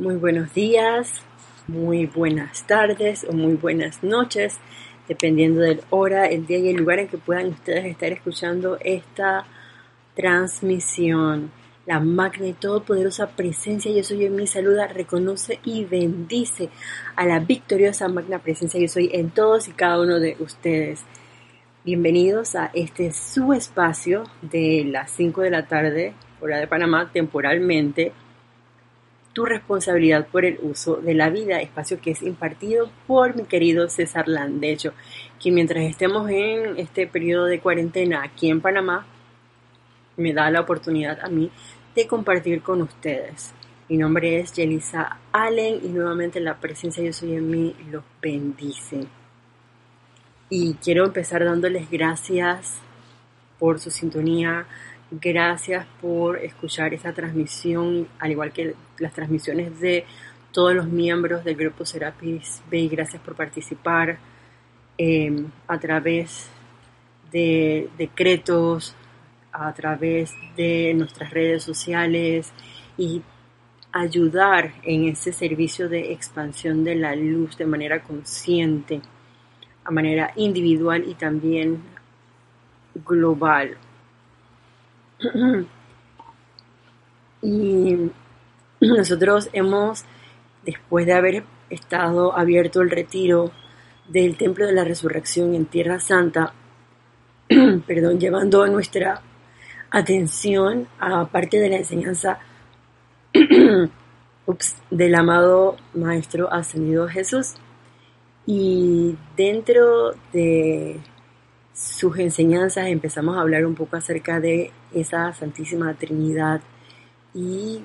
Muy buenos días, muy buenas tardes o muy buenas noches, dependiendo del hora, el día y el lugar en que puedan ustedes estar escuchando esta transmisión. La magna y todopoderosa presencia Yo Soy en mi saluda, reconoce y bendice a la victoriosa magna presencia Yo Soy en todos y cada uno de ustedes. Bienvenidos a este su espacio de las 5 de la tarde, hora de Panamá, temporalmente. Tu responsabilidad por el uso de la vida, espacio que es impartido por mi querido César Landecho, que mientras estemos en este periodo de cuarentena aquí en Panamá, me da la oportunidad a mí de compartir con ustedes. Mi nombre es Yelisa Allen y nuevamente la presencia Yo Soy en mí los bendice. Y quiero empezar dándoles gracias por su sintonía, gracias por escuchar esta transmisión, al igual que las transmisiones de todos los miembros del grupo Serapis Bay. Gracias por participar em, a través de decretos, a través de nuestras redes sociales y ayudar en ese servicio de expansión de la luz de manera consciente, a manera individual y también global. Y nosotros hemos, después de haber estado abierto el retiro del Templo de la Resurrección en Tierra Santa, perdón, llevando nuestra atención a parte de la enseñanza del amado Maestro Ascendido Jesús. Y dentro de sus enseñanzas empezamos a hablar un poco acerca de esa Santísima Trinidad y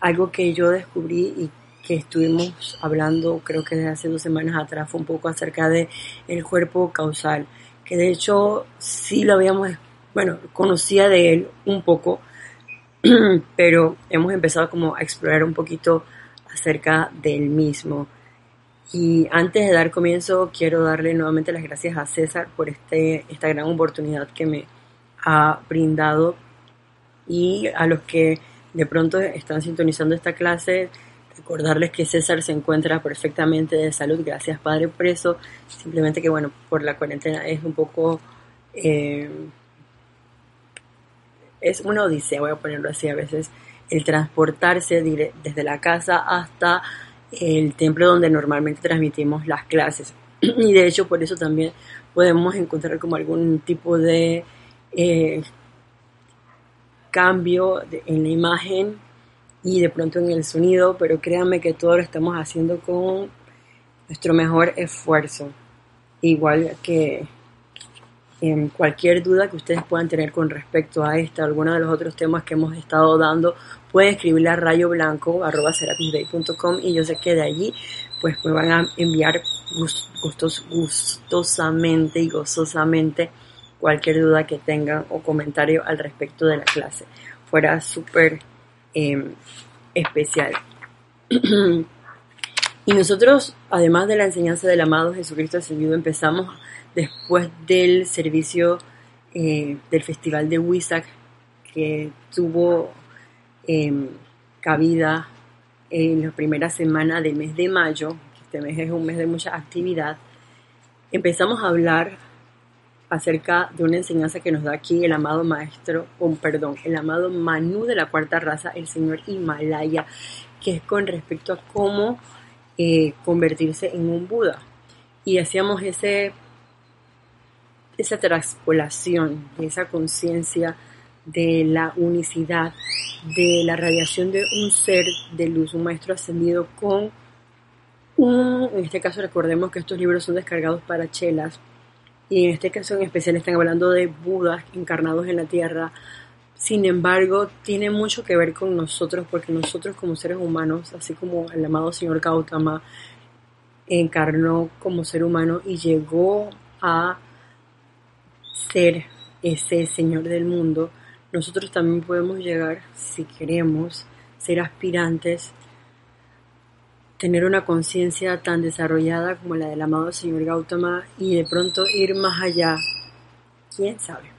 algo que yo descubrí y que estuvimos hablando creo que desde hace dos semanas atrás fue un poco acerca de el cuerpo causal que de hecho sí lo habíamos bueno, conocía de él un poco, pero hemos empezado como a explorar un poquito acerca del mismo. Y antes de dar comienzo, quiero darle nuevamente las gracias a César por este, esta gran oportunidad que me ha brindado. Y a los que de pronto están sintonizando esta clase, recordarles que César se encuentra perfectamente de salud, gracias Padre Preso, simplemente que bueno, por la cuarentena es un poco... Eh, es una odisea, voy a ponerlo así a veces, el transportarse desde la casa hasta el templo donde normalmente transmitimos las clases. Y de hecho por eso también podemos encontrar como algún tipo de eh, cambio en la imagen y de pronto en el sonido, pero créanme que todo lo estamos haciendo con nuestro mejor esfuerzo. Igual que cualquier duda que ustedes puedan tener con respecto a esta o alguno de los otros temas que hemos estado dando, pueden escribirle a rayoblanco.com y yo sé que de allí pues me van a enviar gustos, gustosamente y gozosamente cualquier duda que tengan o comentario al respecto de la clase. Fuera súper em, especial. y nosotros, además de la enseñanza del amado Jesucristo ascendido, empezamos después del servicio eh, del Festival de Wisak que tuvo em, cabida en la primera semana del mes de mayo, este mes es un mes de mucha actividad, empezamos a hablar acerca de una enseñanza que nos da aquí el amado maestro, o perdón, el amado Manu de la cuarta raza, el señor Himalaya, que es con respecto a cómo eh, convertirse en un Buda. Y hacíamos ese esa transpolación de esa conciencia de la unicidad, de la radiación de un ser de luz, un maestro ascendido con un, en este caso recordemos que estos libros son descargados para chelas, y en este caso en especial están hablando de Budas encarnados en la tierra. Sin embargo, tiene mucho que ver con nosotros, porque nosotros como seres humanos, así como el amado señor Gautama encarnó como ser humano y llegó a ser ese Señor del mundo, nosotros también podemos llegar, si queremos, ser aspirantes, tener una conciencia tan desarrollada como la del amado Señor Gautama y de pronto ir más allá, quién sabe.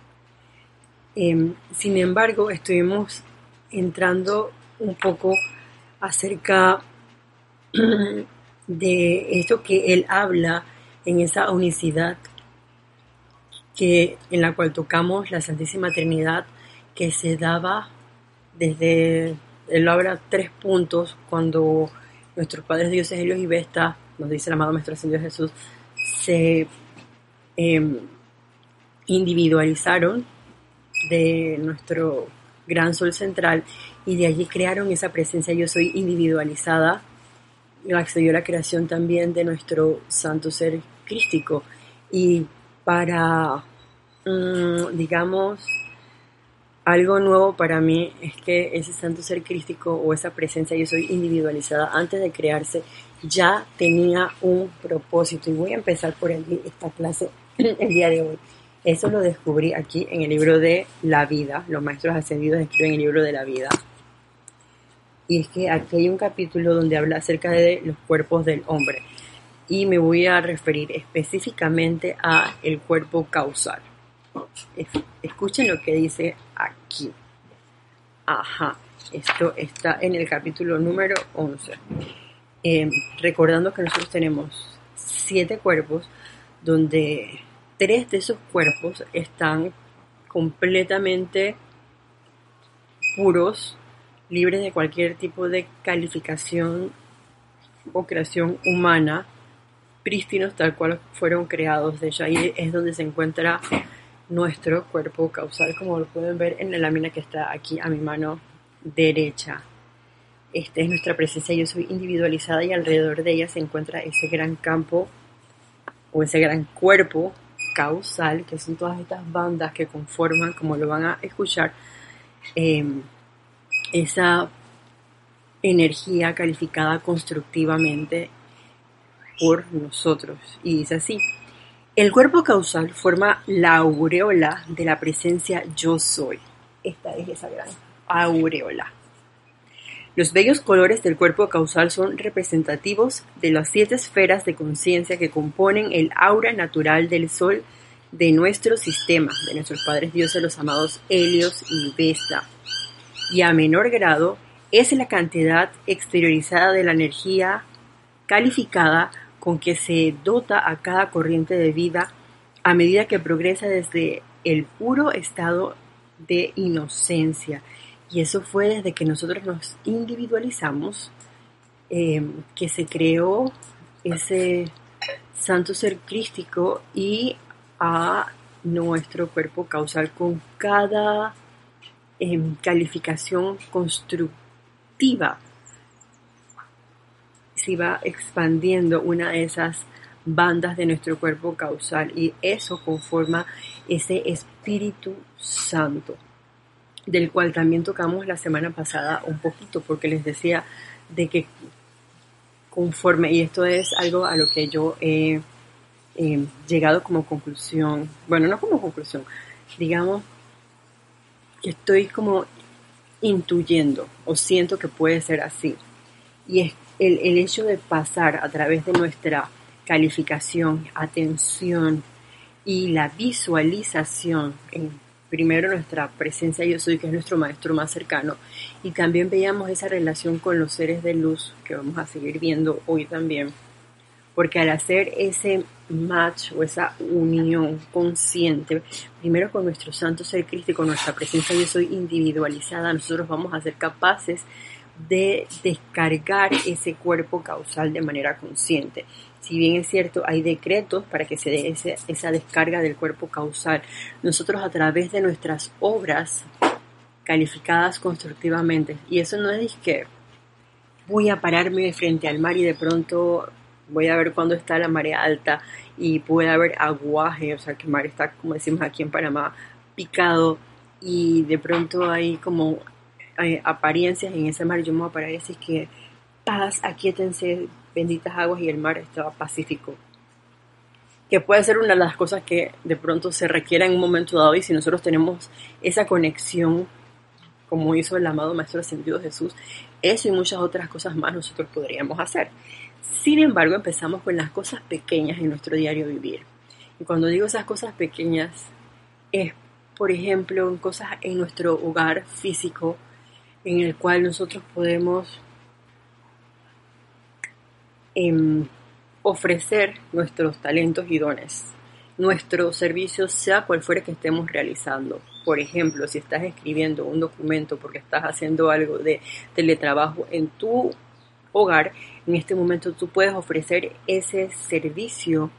Em, sin embargo, estuvimos entrando un poco acerca de esto que Él habla en esa unicidad que, en la cual tocamos la Santísima Trinidad que se daba desde, él habla tres puntos cuando nuestros padres dioses Helios y Vesta, nos dice el amado Maestro Ascendido Jesús, se em, individualizaron de nuestro gran sol central y de allí crearon esa presencia yo soy individualizada. Accedió a la creación también de nuestro santo ser crístico. Y para mm, digamos algo nuevo para mí es que ese santo ser crístico o esa presencia yo soy individualizada antes de crearse ya tenía un propósito y voy a empezar por esta clase el día de hoy eso lo descubrí aquí en el libro de la vida. Los maestros ascendidos escriben el libro de la vida. Y es que aquí hay un capítulo donde habla acerca de los cuerpos del hombre. Y me voy a referir específicamente a el cuerpo causal. Escuchen lo que dice aquí. Ajá, esto está en el capítulo número 11. Em, recordando que nosotros tenemos siete cuerpos donde tres de esos cuerpos están completamente puros, libres de cualquier tipo de calificación o creación humana, prístinos tal cual fueron creados. De hecho, ahí es donde se encuentra nuestro cuerpo causal, como lo pueden ver en la lámina que está aquí a mi mano derecha. Esta es nuestra presencia, yo soy individualizada y alrededor de ella se encuentra ese gran campo o ese gran cuerpo causal, que son todas estas bandas que conforman, como lo van a escuchar, em, esa energía calificada constructivamente por nosotros. Y dice así, el cuerpo causal forma la aureola de la presencia yo soy. Esta es esa gran aureola. Los bellos colores del cuerpo causal son representativos de las siete esferas de conciencia que componen el aura natural del Sol de nuestro sistema, de nuestros padres dioses, los amados Helios y Vesta. Y a menor grado es la cantidad exteriorizada de la energía calificada con que se dota a cada corriente de vida a medida que progresa desde el puro estado de inocencia y eso fue desde que nosotros nos individualizamos, eh, que se creó ese santo ser crístico y a nuestro cuerpo causal con cada em, calificación constructiva. Va expandiendo una de esas bandas de nuestro cuerpo causal y eso conforma ese Espíritu Santo del cual también tocamos la semana pasada un poquito, porque les decía de que conforme, y esto es algo a lo que yo he llegado como conclusión, bueno, no como conclusión, digamos que estoy como intuyendo o siento que puede ser así. Y es el, hecho de pasar a través de nuestra calificación, atención y la visualización en primero nuestra presencia yo soy, que es nuestro maestro más cercano, y también veíamos esa relación con los seres de luz que vamos a seguir viendo hoy también, porque al hacer ese match o esa unión consciente, primero con nuestro santo ser Cristo y con nuestra presencia yo soy individualizada, nosotros vamos a ser capaces de descargar ese cuerpo causal de manera consciente. Si bien es cierto, hay decretos para que se dé esa descarga del cuerpo causal, nosotros a través de nuestras obras calificadas constructivamente, y eso no es que voy a pararme frente al mar y de pronto voy a ver cuándo está la marea alta y puede haber aguaje, o sea que el mar está, como decimos aquí en Panamá, picado y de pronto hay como eh, apariencias en ese mar, yo me voy a parar y decir que paz, aquíétense, benditas aguas y el mar estaba pacífico. Que puede ser una de las cosas que de pronto se requiera en un momento dado y si nosotros tenemos esa conexión, como hizo el amado Maestro Ascendido Jesús, eso y muchas otras cosas más nosotros podríamos hacer. Sin embargo, empezamos con las cosas pequeñas en nuestro diario vivir. Y cuando digo esas cosas pequeñas, es, por ejemplo, en cosas en nuestro hogar físico, en el cual nosotros podemos em, ofrecer nuestros talentos y dones, nuestro servicio, sea cual fuera que estemos realizando. Por ejemplo, si estás escribiendo un documento porque estás haciendo algo de teletrabajo en tu hogar, en este momento tú puedes ofrecer ese servicio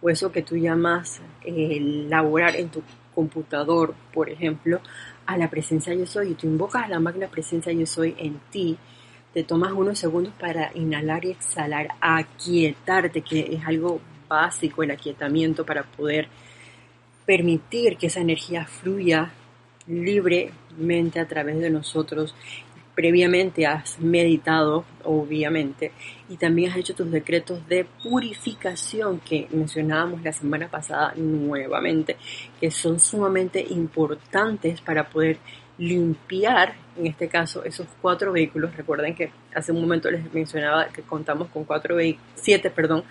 o eso que tú llamas eh, laborar en tu computador, por ejemplo, a la presencia yo soy y tú invocas a la magna presencia yo soy en ti, te tomas unos segundos para inhalar y exhalar, aquietarte, que es algo básico, el aquietamiento para poder permitir que esa energía fluya libremente a través de nosotros. Previamente has meditado, obviamente, y también has hecho tus decretos de purificación que mencionábamos la semana pasada nuevamente, que son sumamente importantes para poder limpiar, en este caso, esos cuatro vehículos. Recuerden que hace un momento les mencionaba que contamos con cuatro siete, perdón,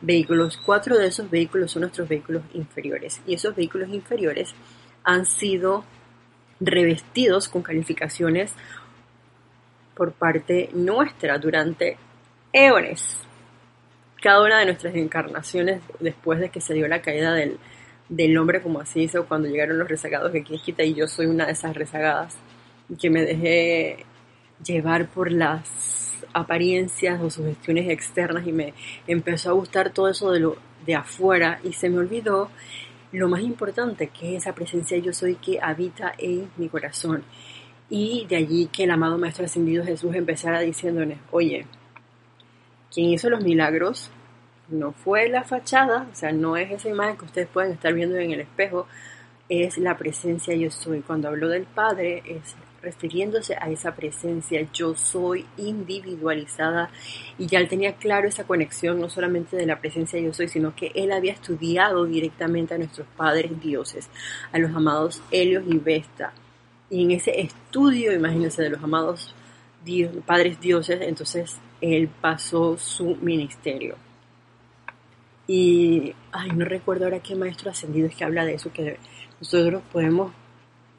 vehículos. Cuatro de esos vehículos son nuestros vehículos inferiores. Y esos vehículos inferiores han sido revestidos con calificaciones por parte nuestra durante eones. Cada una de nuestras encarnaciones, después de que se dio la caída del, del hombre, como así hizo cuando llegaron los rezagados de quita y yo soy una de esas rezagadas, que me dejé llevar por las apariencias o sugestiones externas y me empezó a gustar todo eso de lo de afuera y se me olvidó lo más importante que es esa presencia yo soy que habita en mi corazón y de allí que el amado Maestro Ascendido Jesús empezara diciéndoles, oye, quien hizo los milagros no fue la fachada, o sea, no es esa imagen que ustedes pueden estar viendo en el espejo, es la presencia yo soy. Cuando hablo del Padre es refiriéndose a esa presencia yo soy individualizada y ya él tenía claro esa conexión no solamente de la presencia yo soy, sino que él había estudiado directamente a nuestros padres dioses, a los amados Helios y Vesta. Y en ese estudio, imagínense, de los amados padres dioses, entonces él pasó su ministerio. Y, ay, no recuerdo ahora qué maestro ascendido es que habla de eso, que nosotros podemos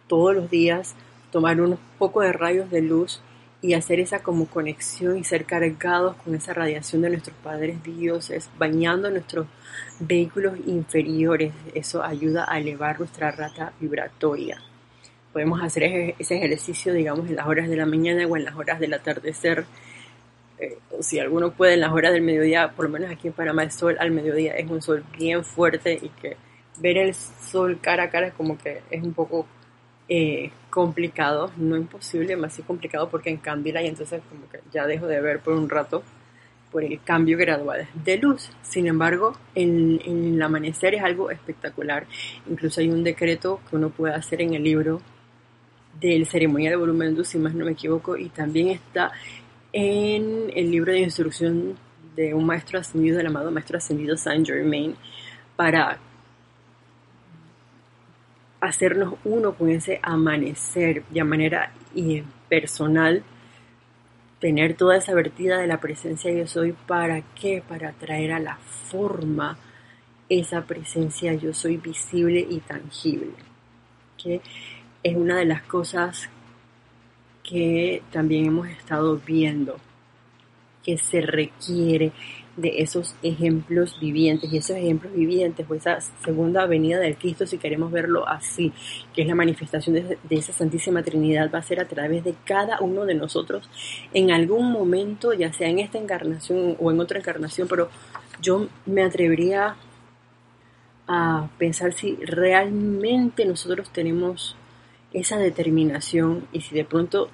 todos los días tomar unos pocos de rayos de luz y hacer esa como conexión y ser cargados con esa radiación de nuestros padres dioses, bañando nuestros vehículos inferiores. Eso ayuda a elevar nuestra rata vibratoria. Podemos hacer ese ejercicio, digamos, en las horas de la mañana o en las horas del atardecer. Eh, si alguno puede en las horas del mediodía, por lo menos aquí en Panamá el sol al mediodía es un sol bien fuerte y que ver el sol cara a cara es como que es un poco eh, complicado, no imposible, más sí complicado porque en Candila y entonces como que ya dejo de ver por un rato por el cambio gradual de luz. Sin embargo, en, el amanecer es algo espectacular. Incluso hay un decreto que uno puede hacer en el libro del ceremonia de volumen luz, si más no me equivoco, y también está en el libro de instrucción de un maestro ascendido, el amado maestro ascendido Saint Germain, para hacernos uno con ese amanecer de manera personal, tener toda esa vertida de la presencia yo soy, ¿para qué? Para traer a la forma esa presencia yo soy visible y tangible. Que es una de las cosas que también hemos estado viendo que se requiere de esos ejemplos vivientes. Y esos ejemplos vivientes o esa segunda venida del Cristo si queremos verlo así que es la manifestación de, esa Santísima Trinidad va a ser a través de cada uno de nosotros en algún momento ya sea en esta encarnación o en otra encarnación. Pero yo me atrevería a pensar si realmente nosotros tenemos esa determinación y si de pronto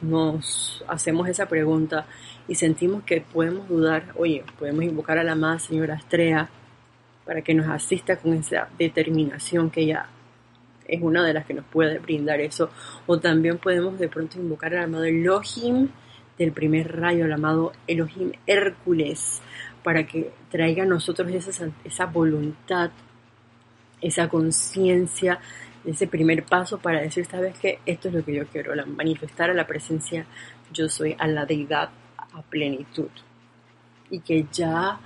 nos hacemos esa pregunta y sentimos que podemos dudar, oye, podemos invocar a la amada señora Astrea para que nos asista con esa determinación que ella es una de las que nos puede brindar eso. O también podemos de pronto invocar al amado Elohim del primer rayo, el amado Elohim Hércules, para que traiga a nosotros esa, esa voluntad, esa conciencia, ese primer paso para decir, sabes que esto es lo que yo quiero, manifestar a la presencia, yo soy a la deidad a plenitud. Y que ya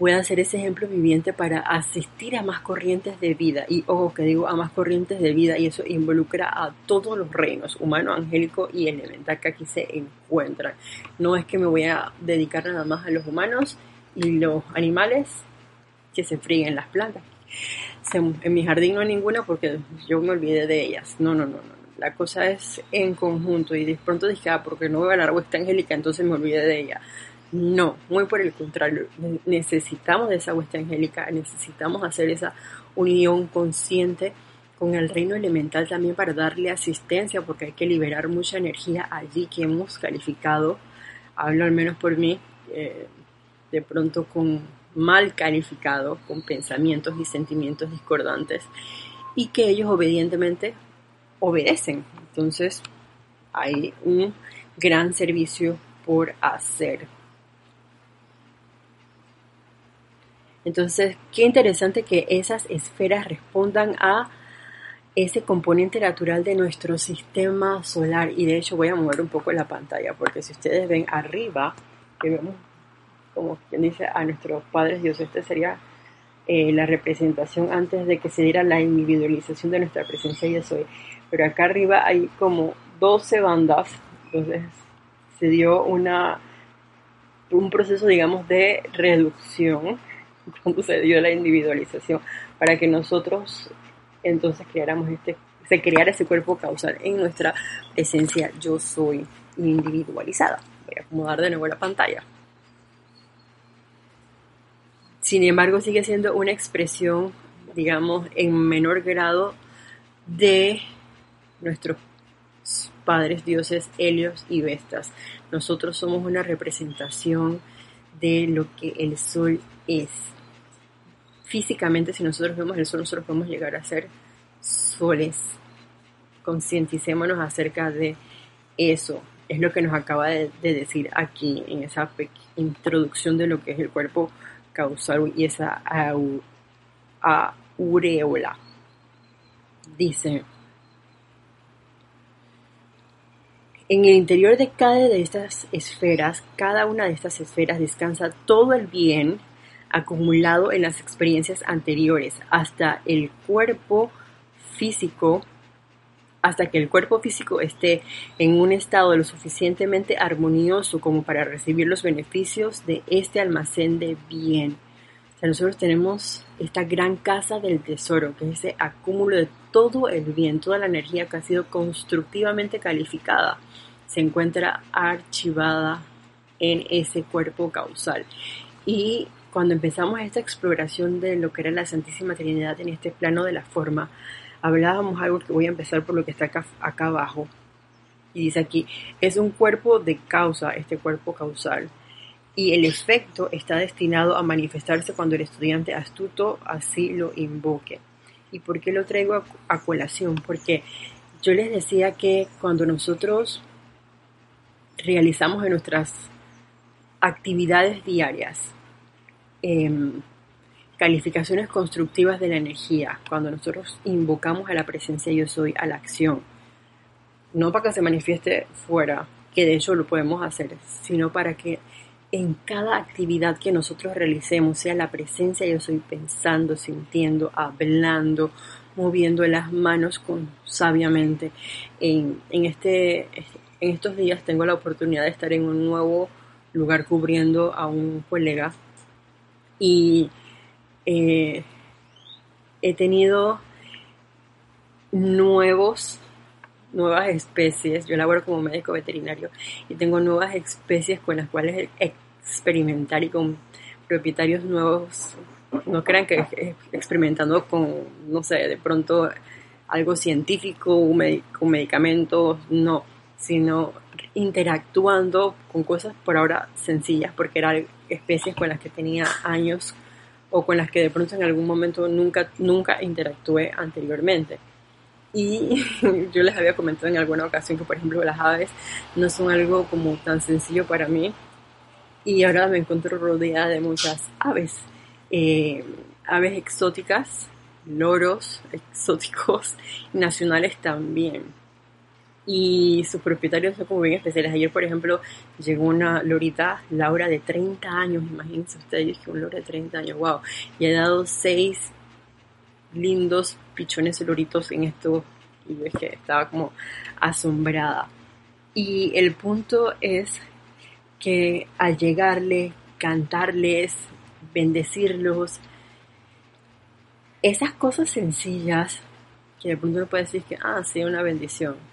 pueda ser ese ejemplo viviente para asistir a más corrientes de vida. Y ojo que digo a más corrientes de vida y eso involucra a todos los reinos, humano, angélico y elemental que aquí se encuentran. No es que me voy a dedicar nada más a los humanos y los animales que se fríen las plantas. En mi jardín no hay ninguna porque yo me olvidé de ellas. No, no, no, no. La cosa es en conjunto y de pronto dije, ah, porque no veo la árbol angélica, entonces me olvidé de ella. No, muy por el contrario, necesitamos de esa huesta angélica, necesitamos hacer esa unión consciente con el reino elemental también para darle asistencia, porque hay que liberar mucha energía allí que hemos calificado, hablo al menos por mí, eh, de pronto con mal calificado, con pensamientos y sentimientos discordantes, y que ellos obedientemente obedecen. Entonces, hay un gran servicio por hacer. Entonces, qué interesante que esas esferas respondan a ese componente natural de nuestro sistema solar. Y de hecho voy a mover un poco la pantalla, porque si ustedes ven arriba, que vemos como quien dice a nuestros padres Dios, este sería eh, la representación antes de que se diera la individualización de nuestra presencia y soy. Pero acá arriba hay como 12 bandas, entonces se dio una un proceso, digamos, de reducción cuando se dio la individualización, para que nosotros entonces creáramos este, se creara ese cuerpo causal en nuestra presencia yo soy individualizada. Voy a acomodar de nuevo la pantalla. Sin embargo, sigue siendo una expresión, digamos, en menor grado de nuestros padres dioses Helios y Vestas. Nosotros somos una representación de lo que el sol es físicamente, si nosotros vemos el sol, nosotros podemos llegar a ser soles. Concienticémonos acerca de eso. Es lo que nos acaba de, decir aquí en esa introducción de lo que es el cuerpo causal y esa aureola. Dice, en el interior de cada de estas esferas, cada una de estas esferas descansa todo el bien acumulado en las experiencias anteriores hasta el cuerpo físico hasta que el cuerpo físico esté en un estado lo suficientemente armonioso como para recibir los beneficios de este almacén de bien. O sea, nosotros tenemos esta gran casa del tesoro, que es ese acúmulo de todo el bien, toda la energía que ha sido constructivamente calificada, se encuentra archivada en ese cuerpo causal. Y cuando empezamos esta exploración de lo que era la Santísima Trinidad en este plano de la forma, hablábamos algo que voy a empezar por lo que está acá, abajo. Y dice aquí, es un cuerpo de causa, este cuerpo causal, y el efecto está destinado a manifestarse cuando el estudiante astuto así lo invoque. ¿Y por qué lo traigo a, a colación? Porque yo les decía que cuando nosotros realizamos en nuestras actividades diarias Em, calificaciones constructivas de la energía, cuando nosotros invocamos a la presencia yo soy, a la acción, no para que se manifieste fuera, que de hecho lo podemos hacer, sino para que en cada actividad que nosotros realicemos sea la presencia yo soy pensando, sintiendo, hablando, moviendo las manos con sabiamente. En, en, este, en estos días tengo la oportunidad de estar en un nuevo lugar cubriendo a un colega y eh, he tenido nuevos nuevas especies, yo laboro como médico veterinario y tengo nuevas especies con las cuales experimentar y con propietarios nuevos, no crean que experimentando con, no sé, de pronto algo científico, con medicamentos, no, sino interactuando con cosas por ahora sencillas, porque eran especies con las que tenía años o con las que de pronto en algún momento nunca, nunca interactué anteriormente. Y yo les había comentado en alguna ocasión que, por ejemplo, las aves no son algo como tan sencillo para mí. Y ahora me encuentro rodeada de muchas aves. Eh, aves exóticas, loros exóticos, nacionales también. Y sus propietarios son como bien especiales. Ayer, por ejemplo, llegó una lorita, Laura, de 30 años, imagínense ustedes, que un loro de 30 años, wow, y ha dado seis lindos pichones loritos en esto, y es que estaba como asombrada. Y el punto es que al llegarle, cantarles, bendecirlos, esas cosas sencillas que de pronto uno puede decir que, ah, sí, una bendición.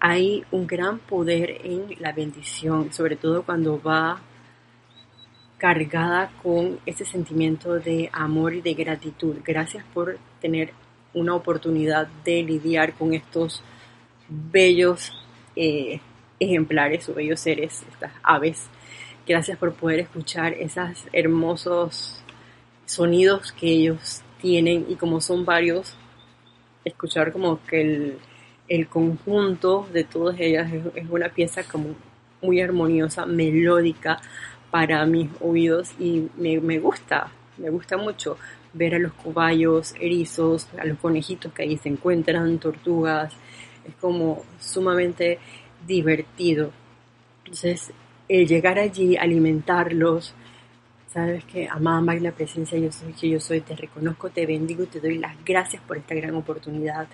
Hay un gran poder en la bendición, sobre todo cuando va cargada con ese sentimiento de amor y de gratitud. Gracias por tener una oportunidad de lidiar con estos bellos eh, ejemplares o bellos seres, estas aves. Gracias por poder escuchar esos hermosos sonidos que ellos tienen y como son varios, escuchar como que el, conjunto de todas ellas es, una pieza como muy armoniosa, melódica para mis oídos y me, me gusta, me gusta mucho ver a los cobayos, erizos, a los conejitos que ahí se encuentran, tortugas, es como sumamente divertido. Entonces, el llegar allí, alimentarlos, sabes que amada Magna Presencia, yo soy que yo soy, te reconozco, te bendigo te doy las gracias por esta gran oportunidad.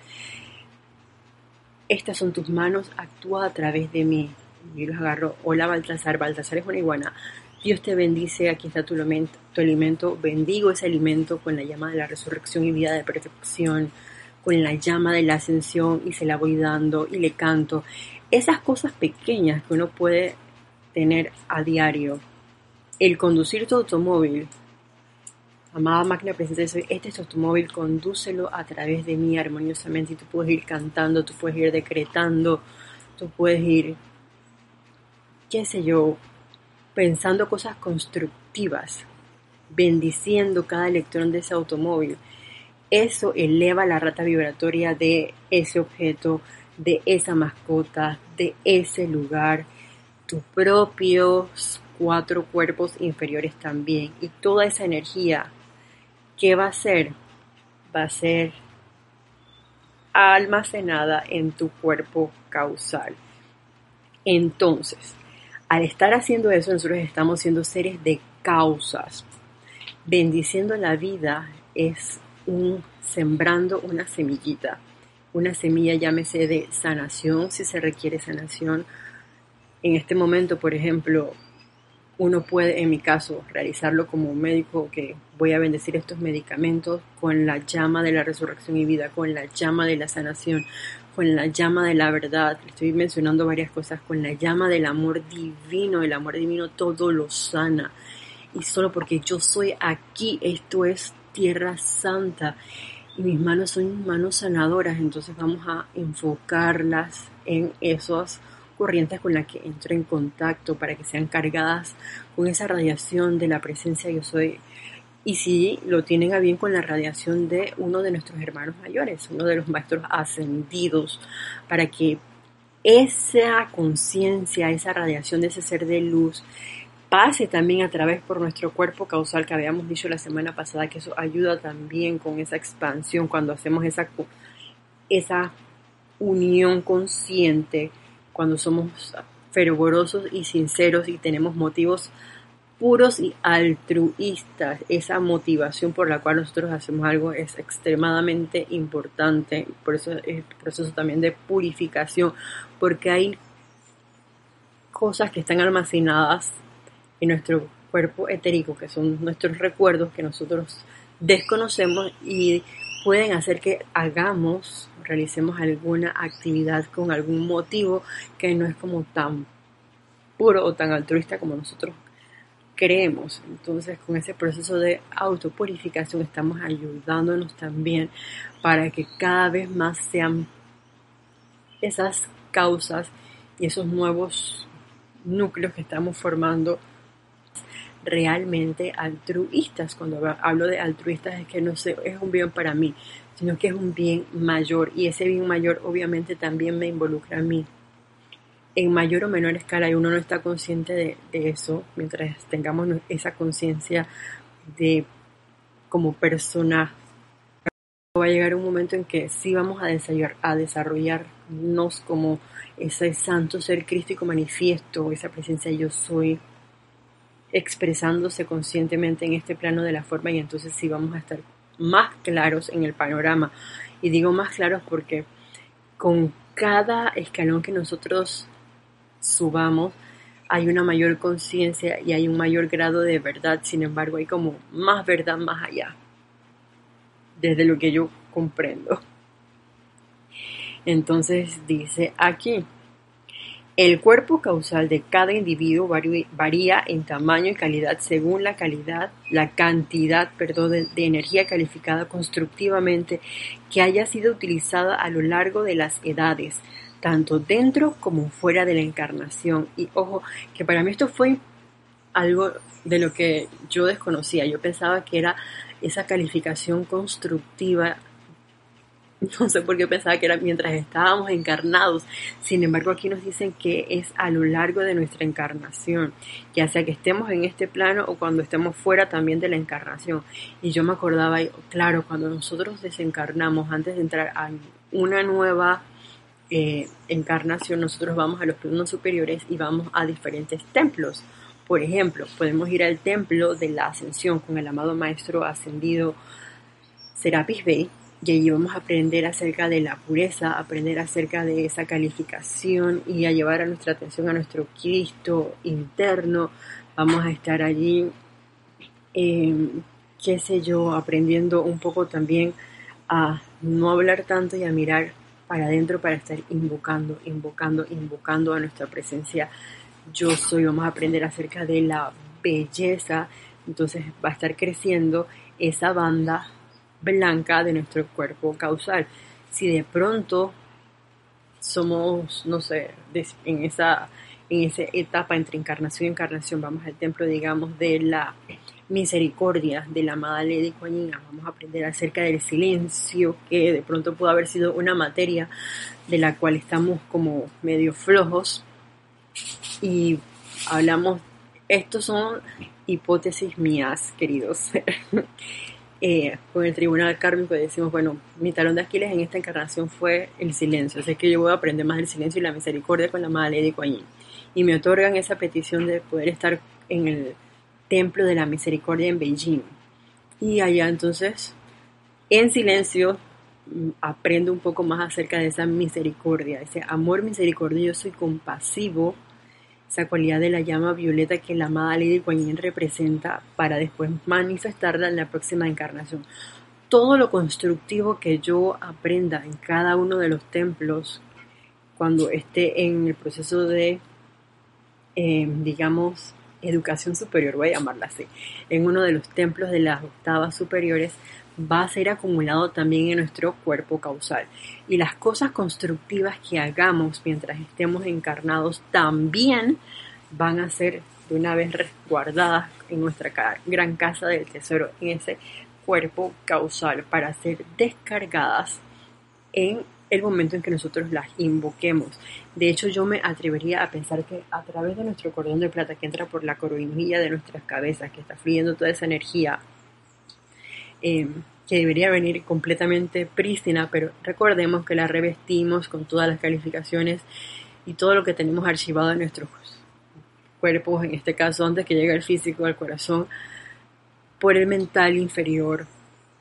Estas son tus manos, actúa a través de mí. Y los agarro. Hola Baltasar, Baltasar es una iguana. Dios te bendice, aquí está tu alimento, tu alimento. Bendigo ese alimento con la llama de la resurrección y vida de perfección, con la llama de la ascensión y se la voy dando y le canto. Esas cosas pequeñas que uno puede tener a diario el conducir tu automóvil, amada máquina presente, este es tu automóvil, condúcelo a través de mí armoniosamente y tú puedes ir cantando, tú puedes ir decretando, tú puedes ir, qué sé yo, pensando cosas constructivas, bendiciendo cada electrón de ese automóvil. Eso eleva la rata vibratoria de ese objeto, de esa mascota, de ese lugar, tus propios cuatro cuerpos inferiores también. Y toda esa energía, ¿qué va a ser? Va a ser almacenada en tu cuerpo causal. Entonces, al estar haciendo eso, nosotros estamos siendo seres de causas. Bendiciendo la vida es un sembrando una semillita. Una semilla, llámese de sanación, si se requiere sanación. En este momento, por ejemplo, uno puede, en mi caso, realizarlo como un médico que voy a bendecir estos medicamentos con la llama de la resurrección y vida, con la llama de la sanación, con la llama de la verdad. Estoy mencionando varias cosas, con la llama del amor divino. El amor divino todo lo sana. Y solo porque yo soy aquí, esto es tierra santa. Y mis manos son manos sanadoras, entonces vamos a enfocarlas en esos corrientes con las que entro en contacto para que sean cargadas con esa radiación de la presencia yo soy. Y si lo tienen a bien con la radiación de uno de nuestros hermanos mayores, uno de los maestros ascendidos, para que esa conciencia, esa radiación de ese ser de luz pase también a través por nuestro cuerpo causal que habíamos dicho la semana pasada, que eso ayuda también con esa expansión cuando hacemos esa, esa unión consciente cuando somos fervorosos y sinceros y tenemos motivos puros y altruistas. Esa motivación por la cual nosotros hacemos algo es extremadamente importante. Por eso es el proceso también de purificación, porque hay cosas que están almacenadas en nuestro cuerpo etérico, que son nuestros recuerdos que nosotros desconocemos y pueden hacer que hagamos, realicemos alguna actividad con algún motivo que no es como tan puro o tan altruista como nosotros creemos. Entonces, con ese proceso de autopurificación estamos ayudándonos también para que cada vez más sean esas causas y esos nuevos núcleos que estamos formando realmente altruistas. Cuando hablo de altruistas es que no es un bien para mí, sino que es un bien mayor y ese bien mayor obviamente también me involucra a mí. En mayor o menor escala y uno no está consciente de, eso, mientras tengamos esa conciencia de como persona va a llegar un momento en que sí vamos a, desarrollar, a desarrollarnos como ese santo ser crístico manifiesto, esa presencia yo soy, expresándose conscientemente en este plano de la forma y entonces sí vamos a estar más claros en el panorama. Y digo más claros porque con cada escalón que nosotros subamos, hay una mayor conciencia y hay un mayor grado de verdad, sin embargo hay como más verdad más allá, desde lo que yo comprendo. Entonces dice aquí, el cuerpo causal de cada individuo varía en tamaño y calidad según la calidad, la cantidad, perdón, de, de, energía calificada constructivamente que haya sido utilizada a lo largo de las edades, tanto dentro como fuera de la encarnación. Y ojo, que para mí esto fue algo de lo que yo desconocía. Yo pensaba que era esa calificación constructiva no sé por qué pensaba que era mientras estábamos encarnados. Sin embargo, aquí nos dicen que es a lo largo de nuestra encarnación, ya sea que estemos en este plano o cuando estemos fuera también de la encarnación. Y yo me acordaba, claro, cuando nosotros desencarnamos antes de entrar a una nueva eh, encarnación, nosotros vamos a los planos superiores y vamos a diferentes templos. Por ejemplo, podemos ir al templo de la ascensión con el amado maestro ascendido Serapis Bey y allí vamos a aprender acerca de la pureza, aprender acerca de esa calificación y a llevar a nuestra atención a nuestro Cristo interno. Vamos a estar allí, eh, qué sé yo, aprendiendo un poco también a no hablar tanto y a mirar para adentro para estar invocando, invocando, invocando a nuestra presencia. Yo soy, vamos a aprender acerca de la belleza, entonces va a estar creciendo esa banda blanca de nuestro cuerpo causal. Si de pronto somos, no sé, en esa, en esa etapa entre encarnación y encarnación, vamos al templo, digamos, de la misericordia de la amada Lady Kuan vamos a aprender acerca del silencio, que de pronto pudo haber sido una materia de la cual estamos como medio flojos, y hablamos, estos son hipótesis mías, queridos. Eh, con el tribunal kármico decimos, bueno, mi talón de Aquiles en esta encarnación fue el silencio, así que yo voy a aprender más del silencio y la misericordia con la madre de Kuan Y me otorgan esa petición de poder estar en el templo de la misericordia en Beijing. Y allá entonces, en silencio, mm, aprendo un poco más acerca de esa misericordia, ese amor misericordioso y compasivo esa cualidad de la llama violeta que la amada Lady Guanyin representa para después manifestarla en la próxima encarnación. Todo lo constructivo que yo aprenda en cada uno de los templos cuando esté en el proceso de, em, digamos, educación superior, voy a llamarla así, en uno de los templos de las octavas superiores, va a ser acumulado también en nuestro cuerpo causal. Y las cosas constructivas que hagamos mientras estemos encarnados también van a ser de una vez resguardadas en nuestra gran casa del tesoro, en ese cuerpo causal, para ser descargadas en el momento en que nosotros las invoquemos. De hecho, yo me atrevería a pensar que a través de nuestro cordón de plata que entra por la coronilla de nuestras cabezas, que está fluyendo toda esa energía Em, que debería venir completamente prístina, pero recordemos que la revestimos con todas las calificaciones y todo lo que tenemos archivado en nuestros cuerpos, en este caso antes que llegue el físico al corazón, por el mental inferior,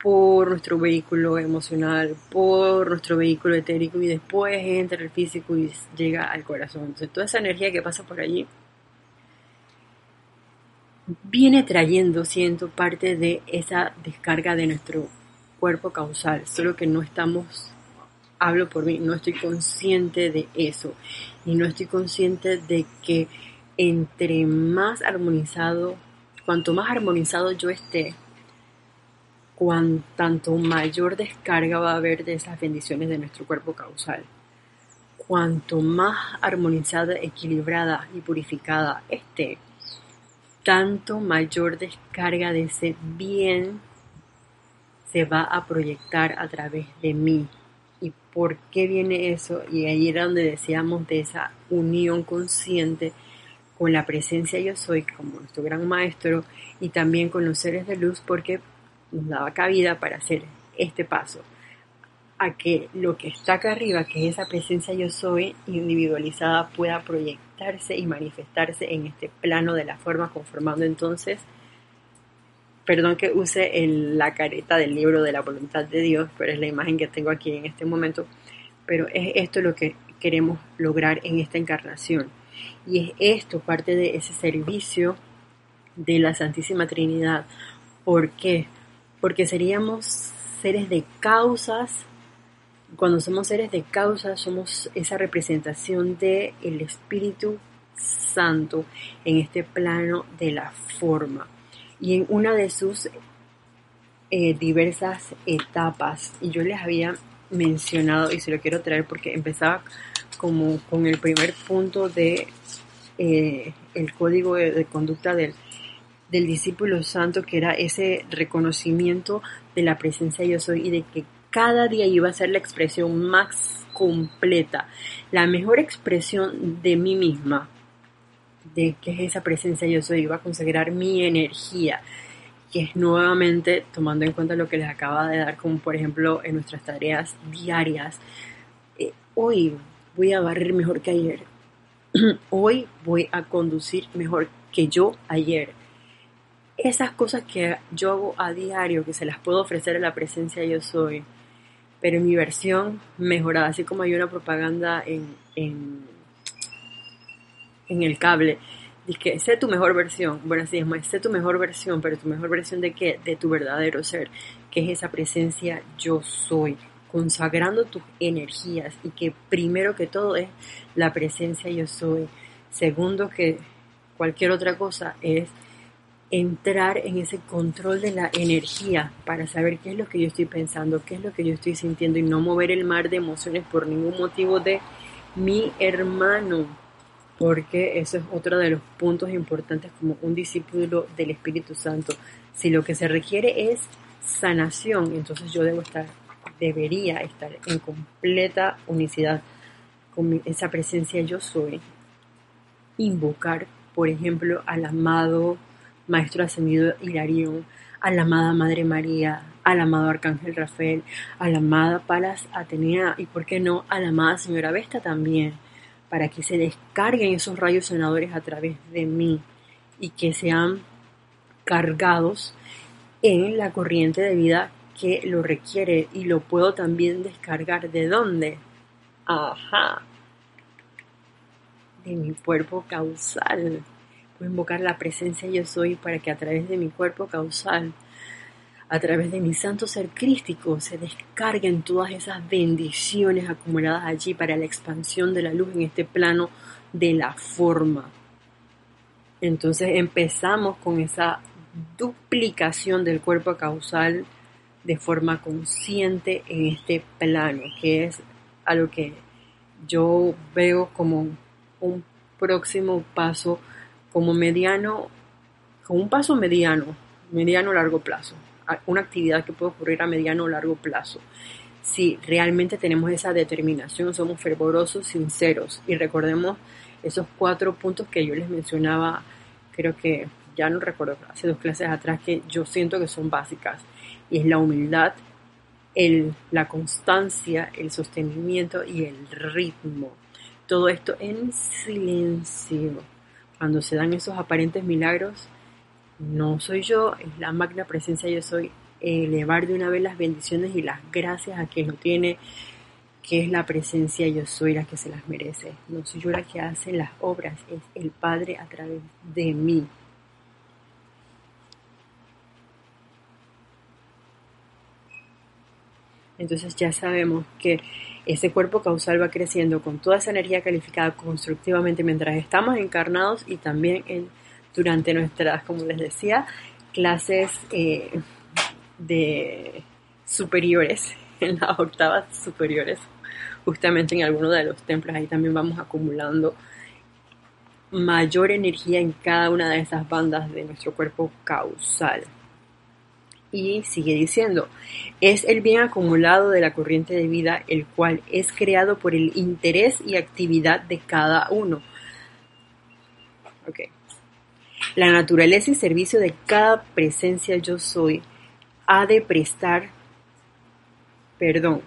por nuestro vehículo emocional, por nuestro vehículo etérico y después entra el físico y llega al corazón. Entonces toda esa energía que pasa por allí viene trayendo, siento, parte de esa descarga de nuestro cuerpo causal, solo que no estamos, hablo por mí, no estoy consciente de eso y no estoy consciente de que entre más armonizado, cuanto más armonizado yo esté, cuanto mayor descarga va a haber de esas bendiciones de nuestro cuerpo causal. Cuanto más armonizada, equilibrada y purificada esté, tanto mayor descarga de ese bien se va a proyectar a través de mí. ¿Y por qué viene eso? Y ahí era donde decíamos de esa unión consciente con la presencia yo soy como nuestro gran maestro y también con los seres de luz porque nos daba cabida para hacer este paso. a que lo que está acá arriba, que es esa presencia yo soy individualizada, pueda y manifestarse en este plano de la forma, conformando entonces, perdón que use la careta del libro de la voluntad de Dios, pero es la imagen que tengo aquí en este momento, pero es esto lo que queremos lograr en esta encarnación. Y es esto parte de ese servicio de la Santísima Trinidad. ¿Por qué? Porque seríamos seres de causas cuando somos seres de causa, somos esa representación del el Espíritu Santo en este plano de la forma. Y en una de sus eh, diversas etapas, y yo les había mencionado, y se lo quiero traer porque empezaba como con el primer punto de eh, el código de, conducta del, del discípulo santo, que era ese reconocimiento de la presencia yo soy y de que cada día iba a ser la expresión más completa, la mejor expresión de mí misma, de que es esa presencia yo soy, iba a consagrar mi energía, que es nuevamente tomando en cuenta lo que les acaba de dar, como por ejemplo en nuestras tareas diarias. Eh, hoy voy a barrer mejor que ayer. hoy voy a conducir mejor que yo ayer. Esas cosas que yo hago a diario, que se las puedo ofrecer a la presencia yo soy, pero en mi versión mejorada, así como hay una propaganda en, en, el cable, dice sé tu mejor versión, bueno, así es más, sé tu mejor versión, pero tu mejor versión de qué? De tu verdadero ser, que es esa presencia yo soy, consagrando tus energías y que primero que todo es la presencia yo soy, segundo que cualquier otra cosa es entrar en ese control de la energía para saber qué es lo que yo estoy pensando, qué es lo que yo estoy sintiendo y no mover el mar de emociones por ningún motivo de mi hermano, porque eso es otro de los puntos importantes como un discípulo del Espíritu Santo. Si lo que se requiere es sanación, entonces yo debo estar, debería estar en completa unicidad con esa presencia yo soy. Invocar, por ejemplo, al amado Maestro Ascendido Hilarión, a la amada Madre María, al amado Arcángel Rafael, a la amada Palas Atenea y, por qué no, a la amada Señora Vesta también, para que se descarguen esos rayos sanadores a través de mí y que sean cargados en la corriente de vida que lo requiere y lo puedo también descargar. De dónde? Ajá, de mi cuerpo causal invocar la presencia yo soy para que a través de mi cuerpo causal, a través de mi santo ser crístico, se descarguen todas esas bendiciones acumuladas allí para la expansión de la luz en este plano de la forma. Entonces empezamos con esa duplicación del cuerpo causal de forma consciente en este plano, que es a lo que yo veo como un próximo paso como mediano, con un paso mediano, mediano largo plazo, una actividad que puede ocurrir a mediano o largo plazo. Si realmente tenemos esa determinación, somos fervorosos, sinceros y recordemos esos cuatro puntos que yo les mencionaba, creo que ya no recuerdo, hace dos clases atrás que yo siento que son básicas y es la humildad, el, la constancia, el sostenimiento y el ritmo. Todo esto en silencio cuando se dan esos aparentes milagros, no soy yo, es la magna presencia yo soy, elevar de una vez las bendiciones y las gracias a quien lo tiene, que es la presencia yo soy la que se las merece. No soy yo la que hace las obras, es el Padre a través de mí. Entonces ya sabemos que ese cuerpo causal va creciendo con toda esa energía calificada constructivamente mientras estamos encarnados y también en, durante nuestras, como les decía, clases eh, de superiores, en las octavas superiores, justamente en alguno de los templos, ahí también vamos acumulando mayor energía en cada una de esas bandas de nuestro cuerpo causal. Y sigue diciendo, es el bien acumulado de la corriente de vida, el cual es creado por el interés y actividad de cada uno. Okay. La naturaleza y servicio de cada presencia yo soy ha de prestar perdón.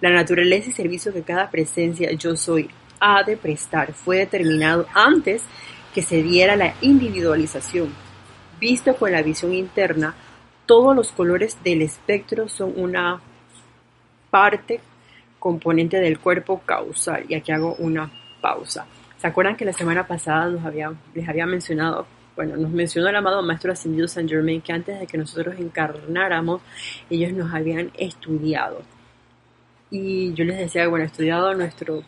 La naturaleza y servicio que cada presencia yo soy ha de prestar fue determinado antes que se diera la individualización. Visto con la visión interna, todos los colores del espectro son una parte componente del cuerpo causal. Y aquí hago una pausa. ¿Se acuerdan que la semana pasada nos había, les había mencionado, bueno, nos mencionó el amado Maestro Ascendido Saint Germain que antes de que nosotros encarnáramos, ellos nos habían estudiado. Y yo les decía, bueno, estudiado nuestro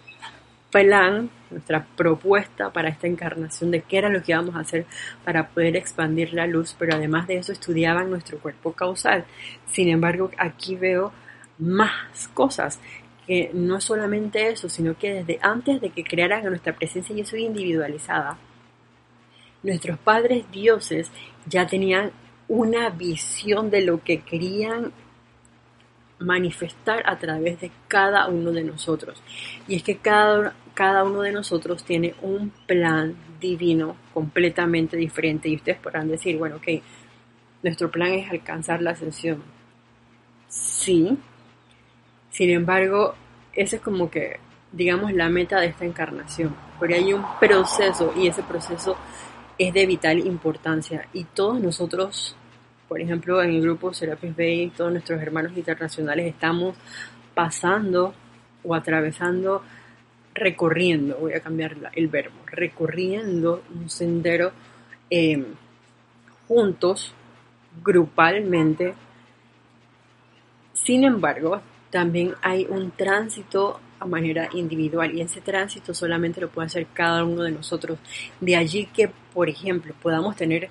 plan, nuestra propuesta para esta encarnación de qué era lo que íbamos a hacer para poder expandir la luz, pero además de eso estudiaban nuestro cuerpo causal. Sin embargo, aquí veo más cosas, que no es solamente eso, sino que desde antes de que crearan a nuestra presencia yo soy individualizada, nuestros padres dioses ya tenían una visión de lo que querían manifestar a través de cada uno de nosotros. Y es que cada, cada uno de nosotros tiene un plan divino completamente diferente. Y ustedes podrán decir, bueno, ok, nuestro plan es alcanzar la ascensión. Sí. Sin embargo, ese es como que, digamos, la meta de esta encarnación. Porque hay un proceso y ese proceso es de vital importancia. Y todos nosotros por ejemplo, en el grupo Serapis Bay, todos nuestros hermanos internacionales estamos pasando o atravesando, recorriendo, voy a cambiar el verbo, recorriendo un sendero em, juntos, grupalmente. Sin embargo, también hay un tránsito a manera individual y ese tránsito solamente lo puede hacer cada uno de nosotros. De allí que, por ejemplo, podamos tener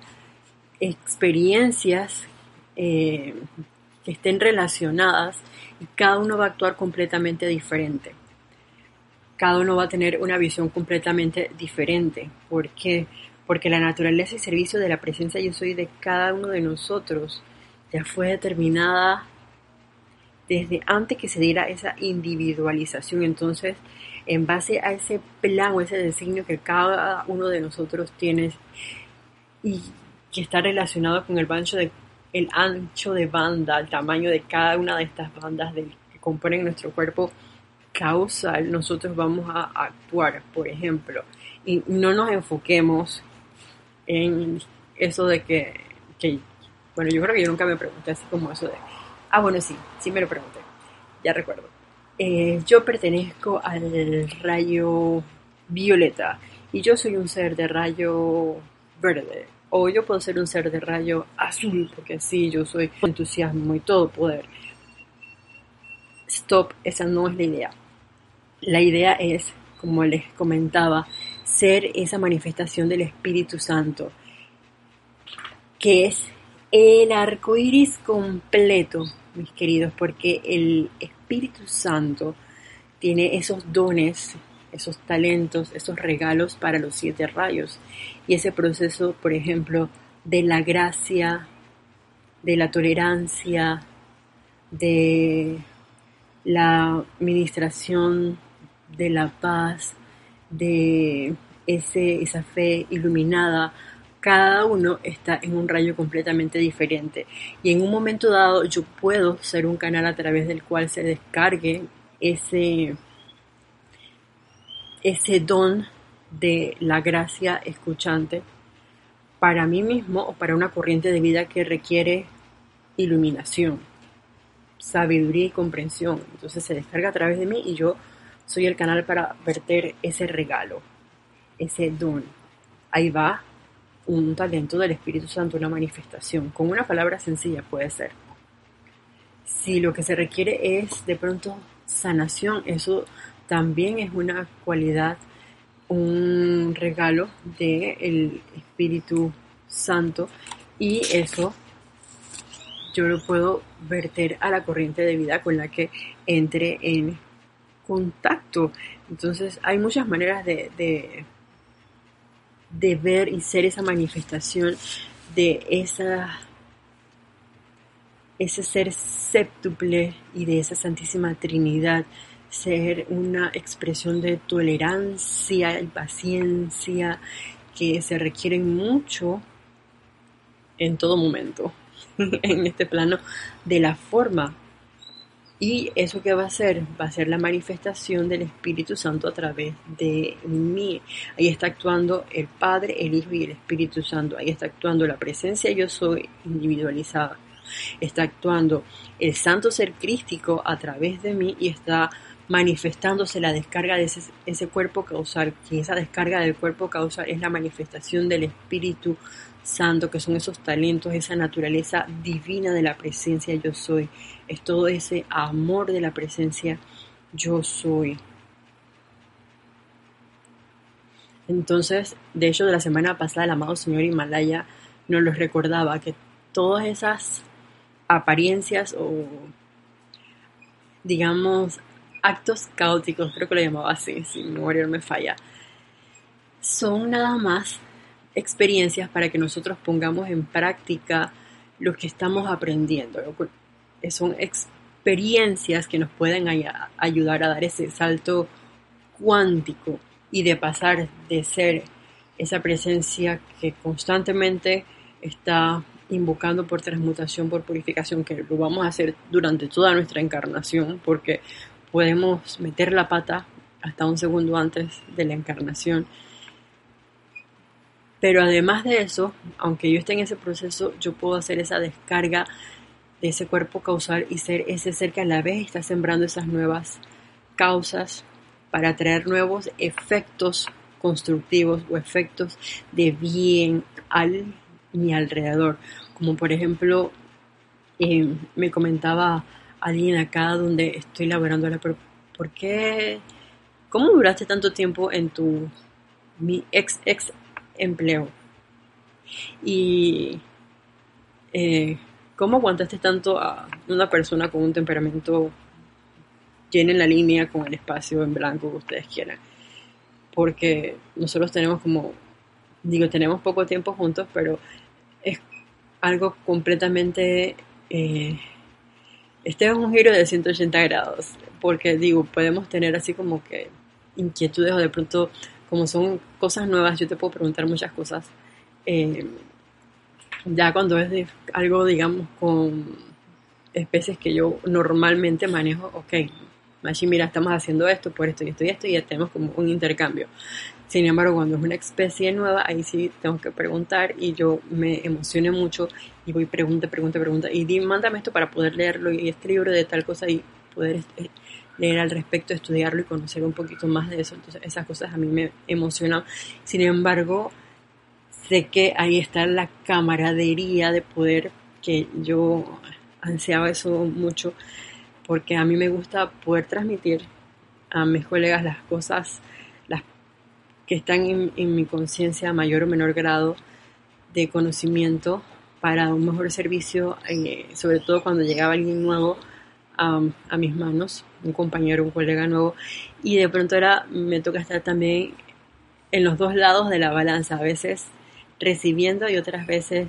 experiencias eh, que estén relacionadas y cada uno va a actuar completamente diferente. Cada uno va a tener una visión completamente diferente. ¿Por qué? Porque la naturaleza y servicio de la presencia yo soy de cada uno de nosotros ya fue determinada desde antes que se diera esa individualización. Entonces, en base a ese plan o ese designio que cada uno de nosotros tiene y que está relacionado con el ancho de, el ancho de banda, el tamaño de cada una de estas bandas que componen nuestro cuerpo causal, nosotros vamos a actuar, por ejemplo. Y no nos enfoquemos en eso de que, bueno, yo creo que yo nunca me pregunté así como eso de, ah, bueno, sí, sí me lo pregunté, ya recuerdo. Eh, yo pertenezco al rayo violeta y yo soy un ser de rayo verde o yo puedo ser un ser de rayo azul, porque sí, yo soy entusiasmo y todo poder. Stop, esa no es la idea. La idea es, como les comentaba, ser esa manifestación del Espíritu Santo, que es el arco iris completo, mis queridos, porque el Espíritu Santo tiene esos dones esos talentos, esos regalos para los siete rayos. Y ese proceso, por ejemplo, de la gracia, de la tolerancia, de la administración de la paz, de ese, esa fe iluminada, cada uno está en un rayo completamente diferente. Y en un momento dado yo puedo ser un canal a través del cual se descargue ese, ese don de la gracia escuchante para mí mismo o para una corriente de vida que requiere iluminación, sabiduría y comprensión. Entonces se descarga a través de mí y yo soy el canal para verter ese regalo, ese don. Ahí va un talento del Espíritu Santo, una manifestación. Con una palabra sencilla puede ser. Si lo que se requiere es de pronto sanación, eso también es una cualidad, un regalo del Espíritu Santo y eso yo lo puedo verter a la corriente de vida con la que entre en contacto. Entonces hay muchas maneras de, de, ver y ser esa manifestación de esa ese ser séptuple y de esa Santísima Trinidad ser una expresión de tolerancia y paciencia que se requieren mucho en todo momento en este plano de la forma Y eso que va a ser, va a ser la manifestación del Espíritu Santo a través de mí. Ahí está actuando el Padre, el Hijo y el Espíritu Santo. Ahí está actuando la presencia yo soy individualizada. Está actuando el Santo Ser Crístico a través de mí y está manifestándose la descarga de ese, ese cuerpo causal. Que esa descarga del cuerpo causal es la manifestación del Espíritu Santo, que son esos talentos, esa naturaleza divina de la presencia yo soy. Es todo ese amor de la presencia yo soy. Entonces, de hecho, de la semana pasada el amado Señor Himalaya nos lo recordaba que todas esas apariencias o, digamos, actos caóticos, creo que lo llamaba así, si memoria me falla, son nada más experiencias para que nosotros pongamos en práctica lo que estamos aprendiendo. Son experiencias que nos pueden ayudar a dar ese salto cuántico y de pasar de ser esa presencia que constantemente está invocando por transmutación, por purificación, que lo vamos a hacer durante toda nuestra encarnación, porque podemos meter la pata hasta un segundo antes de la encarnación pero además de eso, aunque yo esté en ese proceso, yo puedo hacer esa descarga de ese cuerpo causal y ser ese ser que a la vez está sembrando esas nuevas causas para traer nuevos efectos constructivos o efectos de bien al mi alrededor. Como por ejemplo, eh, me comentaba alguien acá donde estoy laborando pero ¿por qué? ¿Cómo duraste tanto tiempo en tu mi ex ex empleo. Y eh, ¿cómo aguantaste tanto a una persona con un temperamento lleno en la línea con el espacio en blanco que ustedes quieran? Porque nosotros tenemos como, digo, tenemos poco tiempo juntos, pero es algo completamente... Eh, este es un giro de 180 grados, porque digo, podemos tener así como que inquietudes o de pronto como son cosas nuevas, yo te puedo preguntar muchas cosas. Eh, ya cuando es algo, digamos, con especies que yo normalmente manejo, ok, Machi, mira, estamos haciendo esto por esto y esto y esto y ya tenemos como un intercambio. Sin embargo, cuando es una especie nueva, ahí sí tengo que preguntar y yo me emocioné mucho y voy pregunta, pregunta, pregunta y di, mándame esto para poder leerlo y este libro de tal cosa y poder este, leer al respecto, estudiarlo y conocer un poquito más de eso. Entonces esas cosas a mí me emocionan. Sin embargo, sé que ahí está la camaradería de poder que yo ansiaba eso mucho porque a mí me gusta poder transmitir a mis colegas las cosas las que están en, mi conciencia a mayor o menor grado de conocimiento para un mejor servicio, eh, sobre todo cuando llegaba alguien nuevo a, mis manos, un compañero, un colega nuevo, y de pronto ahora me toca estar también en los dos lados de la balanza, a veces recibiendo y otras veces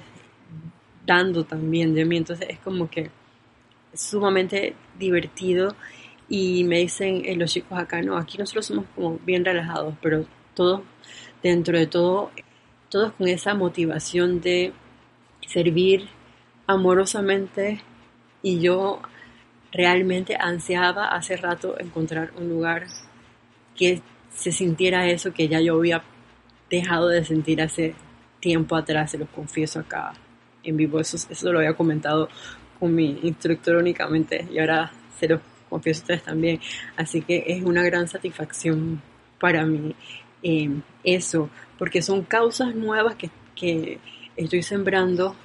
dando también de mí, entonces es como que sumamente divertido y me dicen eh, los chicos acá, no, aquí nosotros somos como bien relajados, pero todos, dentro de todo, todos con esa motivación de servir amorosamente y yo realmente ansiaba hace rato encontrar un lugar que se sintiera eso que ya yo había dejado de sentir hace tiempo atrás, se lo confieso acá en vivo, eso, eso lo había comentado con mi instructor únicamente y ahora se lo confieso a ustedes también, así que es una gran satisfacción para mí eh, eso, porque son causas nuevas que, que estoy sembrando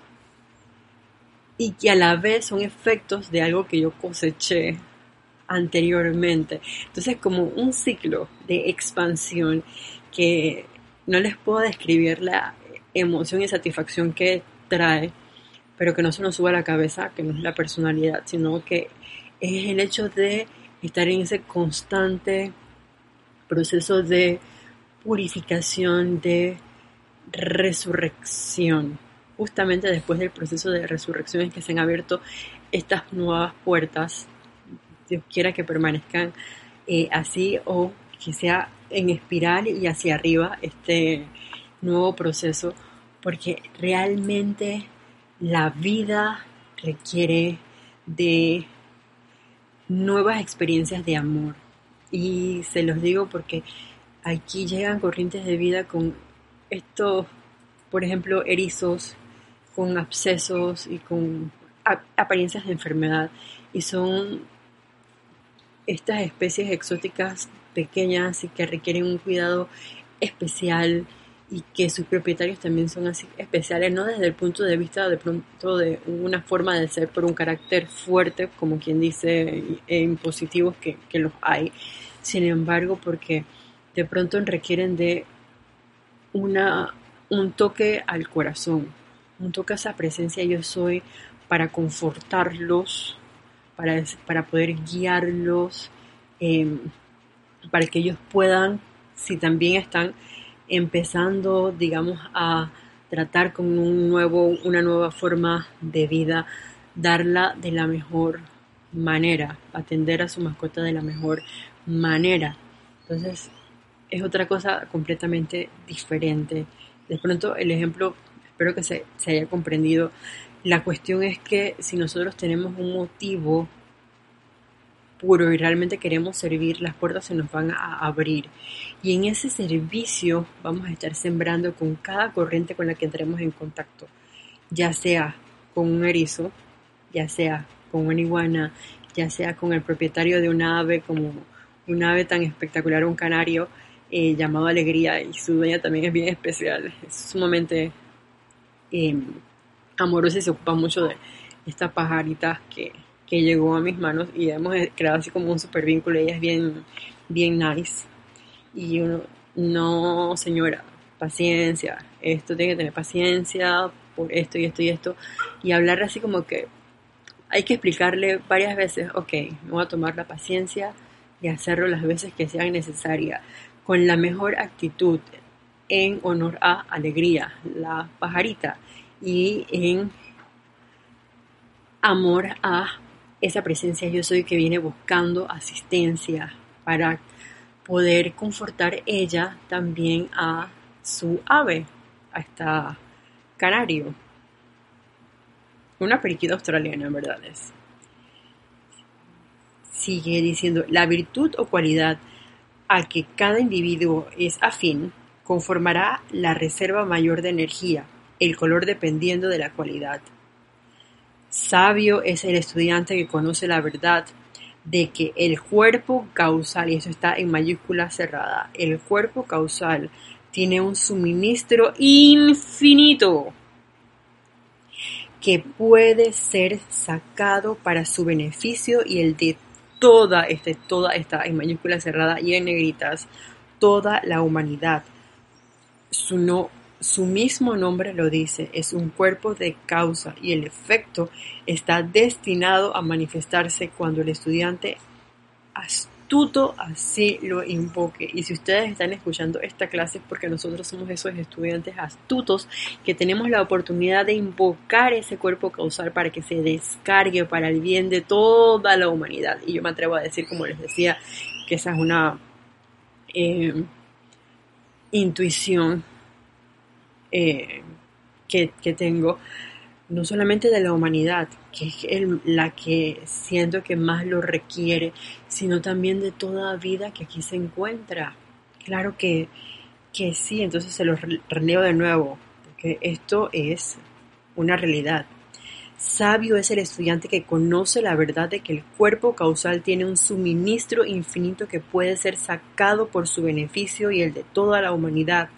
y que a la vez son efectos de algo que yo coseché anteriormente. Entonces como un ciclo de expansión que no les puedo describir la emoción y satisfacción que trae, pero que no se nos suba a la cabeza, que no es la personalidad, sino que es el hecho de estar en ese constante proceso de purificación, de resurrección justamente después del proceso de resurrección es que se han abierto estas nuevas puertas. Dios quiera que permanezcan eh, así o que sea en espiral y hacia arriba este nuevo proceso, porque realmente la vida requiere de nuevas experiencias de amor. Y se los digo porque aquí llegan corrientes de vida con estos, por ejemplo, erizos, con abscesos y con apariencias de enfermedad. Y son estas especies exóticas pequeñas y que requieren un cuidado especial y que sus propietarios también son así especiales, no desde el punto de vista de pronto de una forma de ser por un carácter fuerte, como quien dice, e impositivos que, que los hay, sin embargo, porque de pronto requieren de una, un toque al corazón, un toque a esa presencia yo soy para confortarlos, para, para poder guiarlos, em, para que ellos puedan, si también están empezando, digamos, a tratar con un nuevo, una nueva forma de vida, darla de la mejor manera, atender a su mascota de la mejor manera. Entonces, es otra cosa completamente diferente. De pronto, el ejemplo, espero que se, haya comprendido. La cuestión es que si nosotros tenemos un motivo puro y realmente queremos servir, las puertas se nos van a abrir. Y en ese servicio vamos a estar sembrando con cada corriente con la que entremos en contacto, ya sea con un erizo, ya sea con una iguana, ya sea con el propietario de una ave como un ave tan espectacular, un canario eh, llamado Alegría, y su dueña también es bien especial, es sumamente y se ocupa mucho de estas pajaritas que que llegó a mis manos y hemos creado así como un super vínculo. Ella es bien, bien nice. Y uno, no, señora, paciencia, esto tiene que tener paciencia por esto y esto y esto. Y hablar así como que hay que explicarle varias veces, ok, me voy a tomar la paciencia y hacerlo las veces que sean necesarias, con la mejor actitud, en honor a Alegría, la pajarita, y en amor a esa presencia yo soy que viene buscando asistencia para poder confortar ella también a su ave, a esta canario. Una periquita australiana, en verdad es. Sigue diciendo, la virtud o cualidad a que cada individuo es afín conformará la reserva mayor de energía, el color dependiendo de la cualidad. Sabio es el estudiante que conoce la verdad de que el cuerpo causal, y eso está en mayúscula cerrada, el cuerpo causal tiene un suministro infinito que puede ser sacado para su beneficio y el de toda, este, toda esta en mayúscula cerrada y en negritas, toda la humanidad. Su no su mismo nombre lo dice, es un cuerpo de causa y el efecto está destinado a manifestarse cuando el estudiante astuto así lo invoque. Y si ustedes están escuchando esta clase es porque nosotros somos esos estudiantes astutos que tenemos la oportunidad de invocar ese cuerpo causal para que se descargue para el bien de toda la humanidad. Y yo me atrevo a decir, como les decía, que esa es una eh, intuición eh, que, tengo, no solamente de la humanidad, que es la que siento que más lo requiere, sino también de toda vida que aquí se encuentra. Claro que, que sí, entonces se lo releo de nuevo, porque esto es una realidad. Sabio es el estudiante que conoce la verdad de que el cuerpo causal tiene un suministro infinito que puede ser sacado por su beneficio y el de toda la humanidad.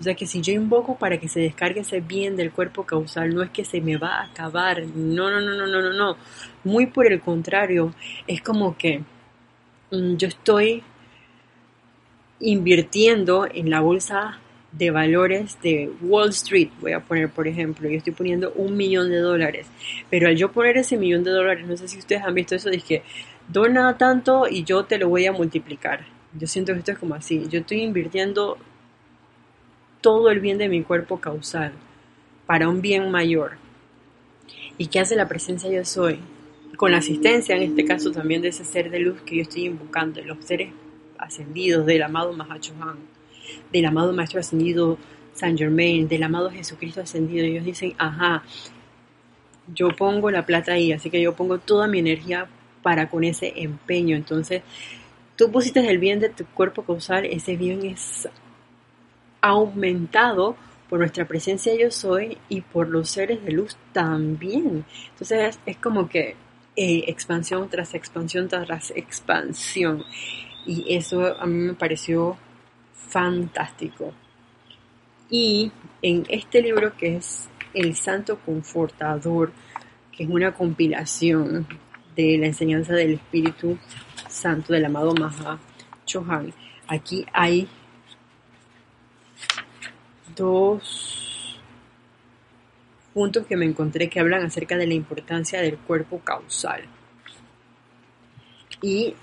O sea que si yo invoco para que se descargue ese bien del cuerpo causal, no es que se me va a acabar. No, no, no, no, no, no, no. Muy por el contrario, es como que mm, yo estoy invirtiendo en la bolsa de valores de Wall Street, voy a poner por ejemplo, yo estoy poniendo un millón de dólares, pero al yo poner ese millón de dólares, no sé si ustedes han visto eso, dije, dona tanto y yo te lo voy a multiplicar. Yo siento que esto es como así, yo estoy invirtiendo todo el bien de mi cuerpo causal para un bien mayor. ¿Y qué hace la presencia yo soy? Con la asistencia, en este caso también de ese ser de luz que yo estoy invocando, los seres ascendidos del amado Mahachohan, del amado Maestro ascendido San Germain, del amado Jesucristo ascendido. Ellos dicen, ajá, yo pongo la plata ahí, así que yo pongo toda mi energía para con ese empeño. Entonces, tú pusiste el bien de tu cuerpo causal, ese bien es aumentado por nuestra presencia yo soy y por los seres de luz también. Entonces es, como que eh, expansión tras expansión tras expansión. Y eso a mí me pareció fantástico. Y en este libro que es El Santo Confortador, que es una compilación de la enseñanza del Espíritu Santo del amado Maha Chohan, aquí hay dos puntos que me encontré que hablan acerca de la importancia del cuerpo causal. Y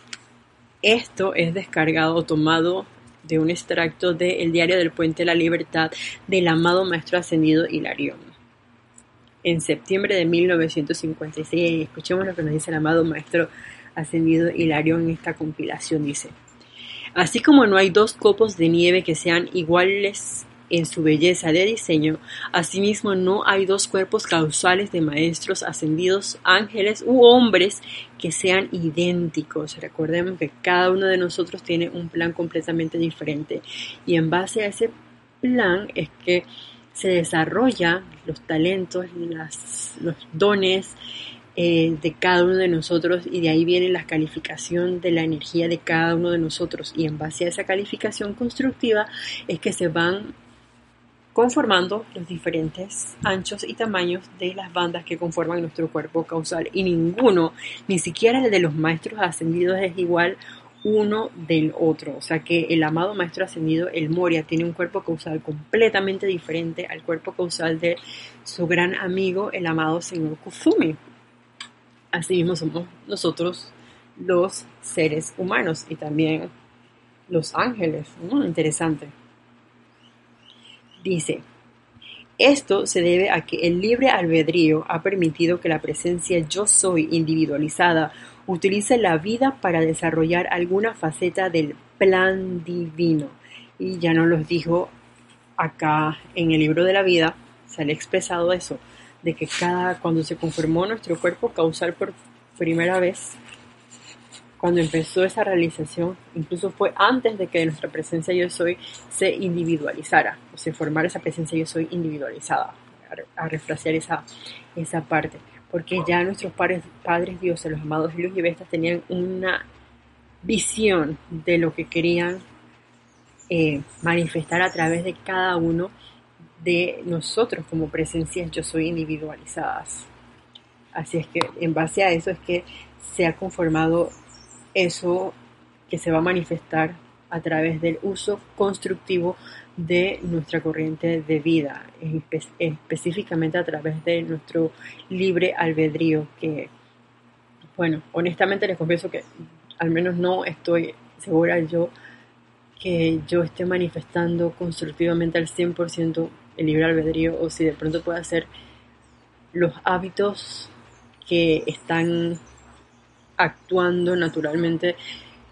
esto es descargado, tomado de un extracto del Diario del Puente de la Libertad del amado Maestro Ascendido Hilarión. En septiembre de 1956, escuchemos lo que nos dice el amado Maestro Ascendido Hilarión en esta compilación, dice, Así como no hay dos copos de nieve que sean iguales en su belleza de diseño, asimismo no hay dos cuerpos causales de maestros ascendidos, ángeles u hombres que sean idénticos. Recordemos que cada uno de nosotros tiene un plan completamente diferente. Y en base a ese plan es que se desarrolla los talentos, los dones eh, de cada uno de nosotros y de ahí viene la calificación de la energía de cada uno de nosotros. Y en base a esa calificación constructiva es que se van conformando los diferentes anchos y tamaños de las bandas que conforman nuestro cuerpo causal y ninguno, ni siquiera el de los maestros ascendidos es igual uno del otro, o sea que el amado maestro ascendido, el Moria, tiene un cuerpo causal completamente diferente al cuerpo causal de su gran amigo, el amado señor Kufumi. Así mismo somos nosotros los seres humanos y también los ángeles, muy interesante. Dice, esto se debe a que el libre albedrío ha permitido que la presencia yo soy individualizada utilice la vida para desarrollar alguna faceta del plan divino. Y ya nos lo dijo acá en el libro de la vida, ha expresado eso, de que cada, cuando se conformó nuestro cuerpo causal por primera vez, cuando empezó esa realización, incluso fue antes de que nuestra presencia yo soy se individualizara, o se formara esa presencia yo soy individualizada, a, refrasear esa, esa parte, porque ya nuestros padres, padres dioses, los amados Luz y Vestas, tenían una visión de lo que querían eh, manifestar a través de cada uno de nosotros como presencias yo soy individualizadas. Así es que en base a eso es que se ha conformado eso que se va a manifestar a través del uso constructivo de nuestra corriente de vida, específicamente a través de nuestro libre albedrío, que, bueno, honestamente les confieso que al menos no estoy segura yo que yo esté manifestando constructivamente al 100% el libre albedrío o si de pronto puede ser los hábitos que están actuando naturalmente.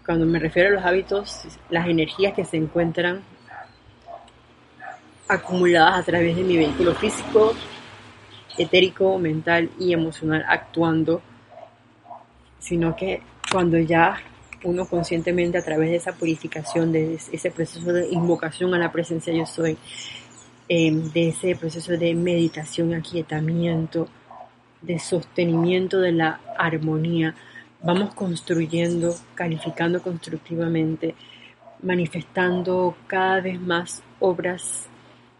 Cuando me refiero a los hábitos, las energías que se encuentran acumuladas a través de mi vehículo físico, etérico, mental y emocional actuando, sino que cuando ya uno conscientemente a través de esa purificación, de ese proceso de invocación a la presencia yo soy, em, de ese proceso de meditación, aquietamiento, de sostenimiento de la armonía, vamos construyendo, calificando constructivamente, manifestando cada vez más obras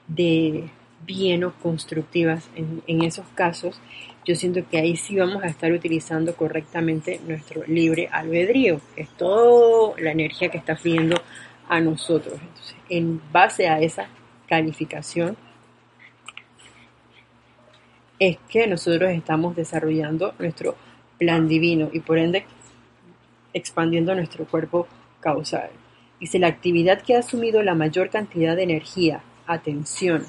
de bien o constructivas en, esos casos, yo siento que ahí sí vamos a estar utilizando correctamente nuestro libre albedrío, es toda la energía que está fluyendo a nosotros. Entonces, en base a esa calificación, es que nosotros estamos desarrollando nuestro plan divino y por ende expandiendo nuestro cuerpo causal. Dice, la actividad que ha asumido la mayor cantidad de energía, atención,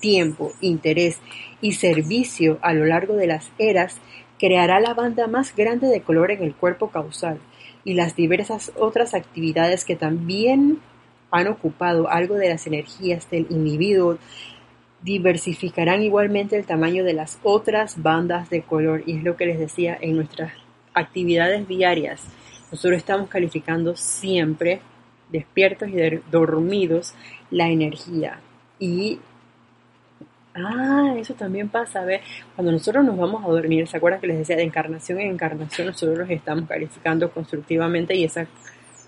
tiempo, interés y servicio a lo largo de las eras creará la banda más grande de color en el cuerpo causal y las diversas otras actividades que también han ocupado algo de las energías del individuo diversificarán igualmente el tamaño de las otras bandas de color y es lo que les decía en nuestras actividades diarias, nosotros estamos calificando siempre, despiertos y dormidos, la energía. Y Ah, eso también pasa, ver, cuando nosotros nos vamos a dormir, ¿se acuerdan que les decía de encarnación en encarnación nosotros los estamos calificando constructivamente y esa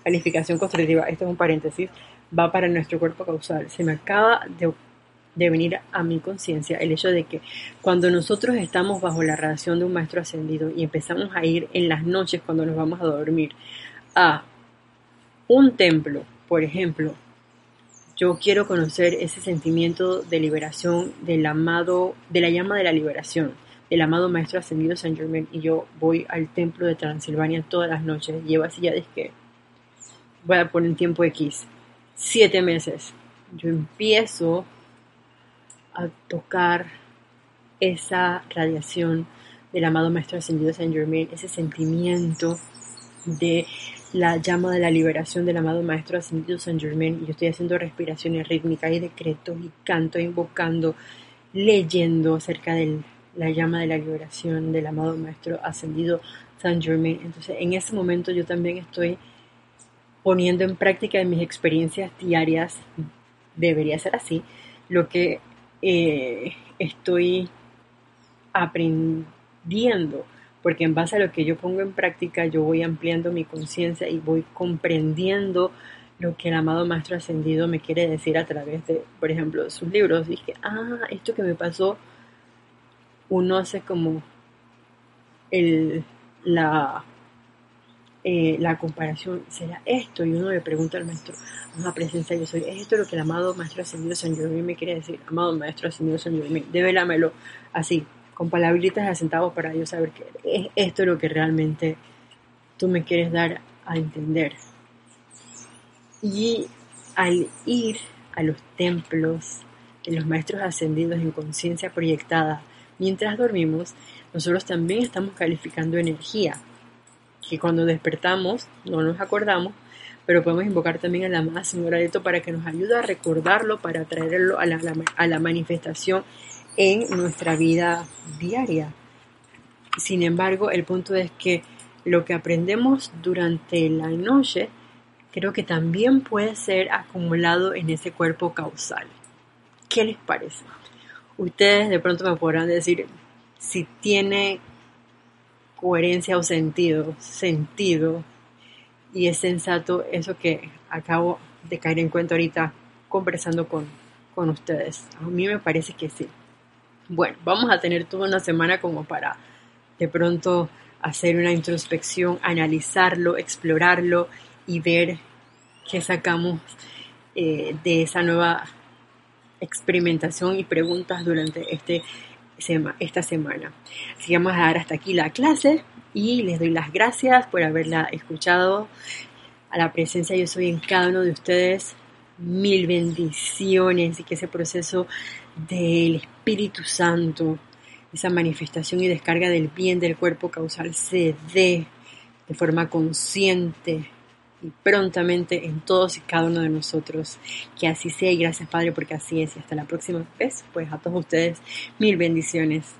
calificación constructiva, esto es un paréntesis, va para nuestro cuerpo causal. Se me acaba de, de venir a mi conciencia el hecho de que cuando nosotros estamos bajo la radiación de un maestro ascendido y empezamos a ir en las noches cuando nos vamos a dormir a un templo, por ejemplo, yo quiero conocer ese sentimiento de liberación del amado, de la llama de la liberación, del amado Maestro Ascendido San Germain. Y yo voy al templo de Transilvania todas las noches. Llevo así ya desde que voy a poner tiempo X, siete meses. Yo empiezo a tocar esa radiación del amado Maestro Ascendido San Germain, ese sentimiento de la llama de la liberación del amado Maestro Ascendido San Germain. Y yo estoy haciendo respiraciones rítmicas y decretos y canto, invocando, leyendo acerca de la llama de la liberación del amado Maestro Ascendido San Germain. Entonces en ese momento yo también estoy poniendo en práctica en mis experiencias diarias, debería ser así, lo que eh, estoy aprendiendo porque en base a lo que yo pongo en práctica yo voy ampliando mi conciencia y voy comprendiendo lo que el amado Maestro Ascendido me quiere decir a través de, por ejemplo, sus libros. Dije, ah, esto que me pasó, uno hace como el, la, eh, la comparación, ¿será esto? Y uno le pregunta al maestro, a presencia yo soy, ¿es esto lo que el amado Maestro Ascendido San Germán me quiere decir? Amado Maestro Ascendido San Germán, dévelamelo así, con palabritas de centavos para yo saber que es esto lo que realmente tú me quieres dar a entender. Y al ir a los templos de los maestros ascendidos en conciencia proyectada mientras dormimos, nosotros también estamos calificando energía, que cuando despertamos no nos acordamos, pero podemos invocar también a la amada señora Leto para que nos ayude a recordarlo, para traerlo a la, a la manifestación en nuestra vida diaria. Sin embargo, el punto es que lo que aprendemos durante la noche creo que también puede ser acumulado en ese cuerpo causal. ¿Qué les parece? Ustedes de pronto me podrán decir si tiene coherencia o sentido, sentido, y es sensato eso que acabo de caer en cuenta ahorita conversando con, con ustedes. A mí me parece que sí. Bueno, vamos a tener toda una semana como para de pronto hacer una introspección, analizarlo, explorarlo y ver qué sacamos eh, de esa nueva experimentación y preguntas durante este, esta semana. Así que a dar hasta aquí la clase y les doy las gracias por haberla escuchado. A la presencia yo soy en cada uno de ustedes. Mil bendiciones y que ese proceso del Espíritu Santo, esa manifestación y descarga del bien del cuerpo causal se dé de forma consciente prontamente en todos y cada uno de nosotros. Que así sea y gracias Padre porque así es. Y hasta la próxima vez, pues a todos ustedes mil bendiciones.